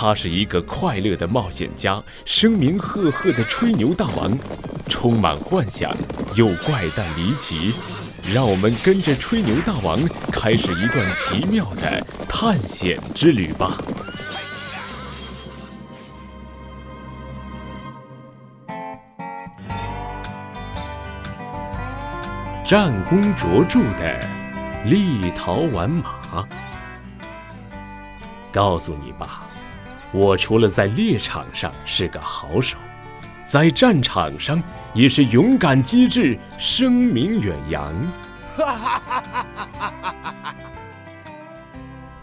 他是一个快乐的冒险家，声名赫赫的吹牛大王，充满幻想又怪诞离奇。让我们跟着吹牛大王开始一段奇妙的探险之旅吧！战功卓著的立陶宛马，告诉你吧，我除了在猎场上是个好手，在战场上也是勇敢机智、声名远扬。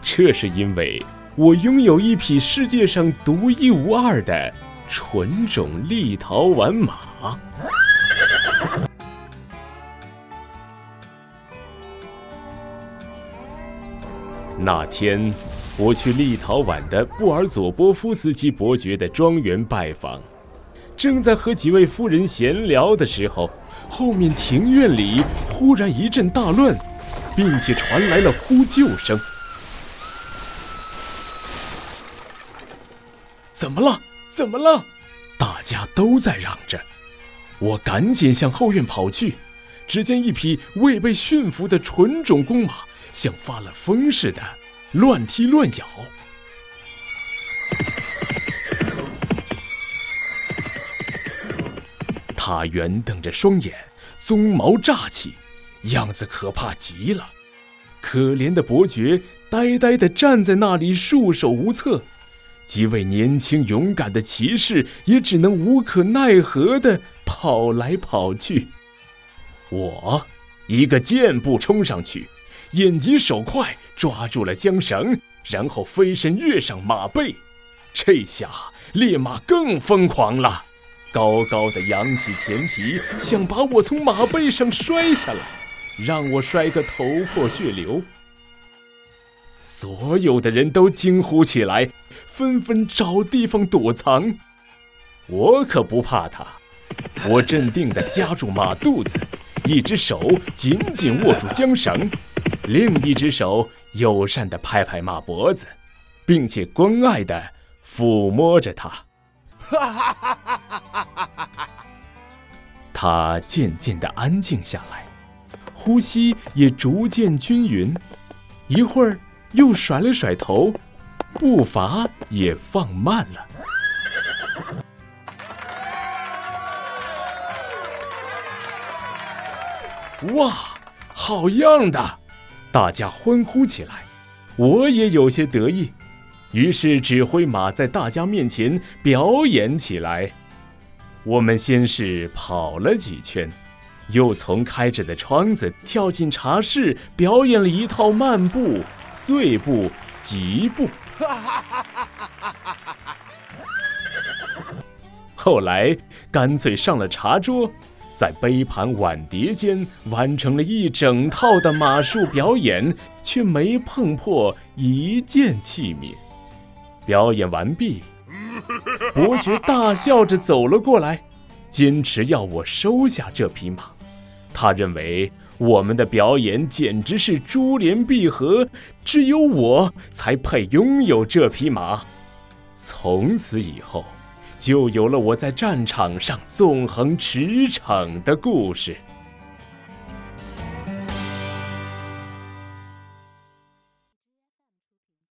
这是因为我拥有一匹世界上独一无二的纯种立陶宛马。那天，我去立陶宛的布尔佐波夫斯基伯爵的庄园拜访，正在和几位夫人闲聊的时候，后面庭院里忽然一阵大乱，并且传来了呼救声。怎么了？怎么了？大家都在嚷着。我赶紧向后院跑去，只见一匹未被驯服的纯种公马。像发了疯似的，乱踢乱咬。他圆瞪着双眼，鬃毛炸起，样子可怕极了。可怜的伯爵呆呆地站在那里，束手无策。几位年轻勇敢的骑士也只能无可奈何地跑来跑去。我一个箭步冲上去。眼疾手快，抓住了缰绳，然后飞身跃上马背。这下烈马更疯狂了，高高的扬起前蹄，想把我从马背上摔下来，让我摔个头破血流。所有的人都惊呼起来，纷纷找地方躲藏。我可不怕他，我镇定地夹住马肚子，一只手紧紧握住缰绳。另一只手友善的拍拍马脖子，并且关爱的抚摸着它。它渐渐的安静下来，呼吸也逐渐均匀，一会儿又甩了甩头，步伐也放慢了。哇，好样的！大家欢呼起来，我也有些得意，于是指挥马在大家面前表演起来。我们先是跑了几圈，又从开着的窗子跳进茶室，表演了一套慢步、碎步、疾步。后来干脆上了茶桌。在杯盘碗碟间完成了一整套的马术表演，却没碰破一件器皿。表演完毕，伯爵大笑着走了过来，坚持要我收下这匹马。他认为我们的表演简直是珠联璧合，只有我才配拥有这匹马。从此以后。就有了我在战场上纵横驰骋的故事。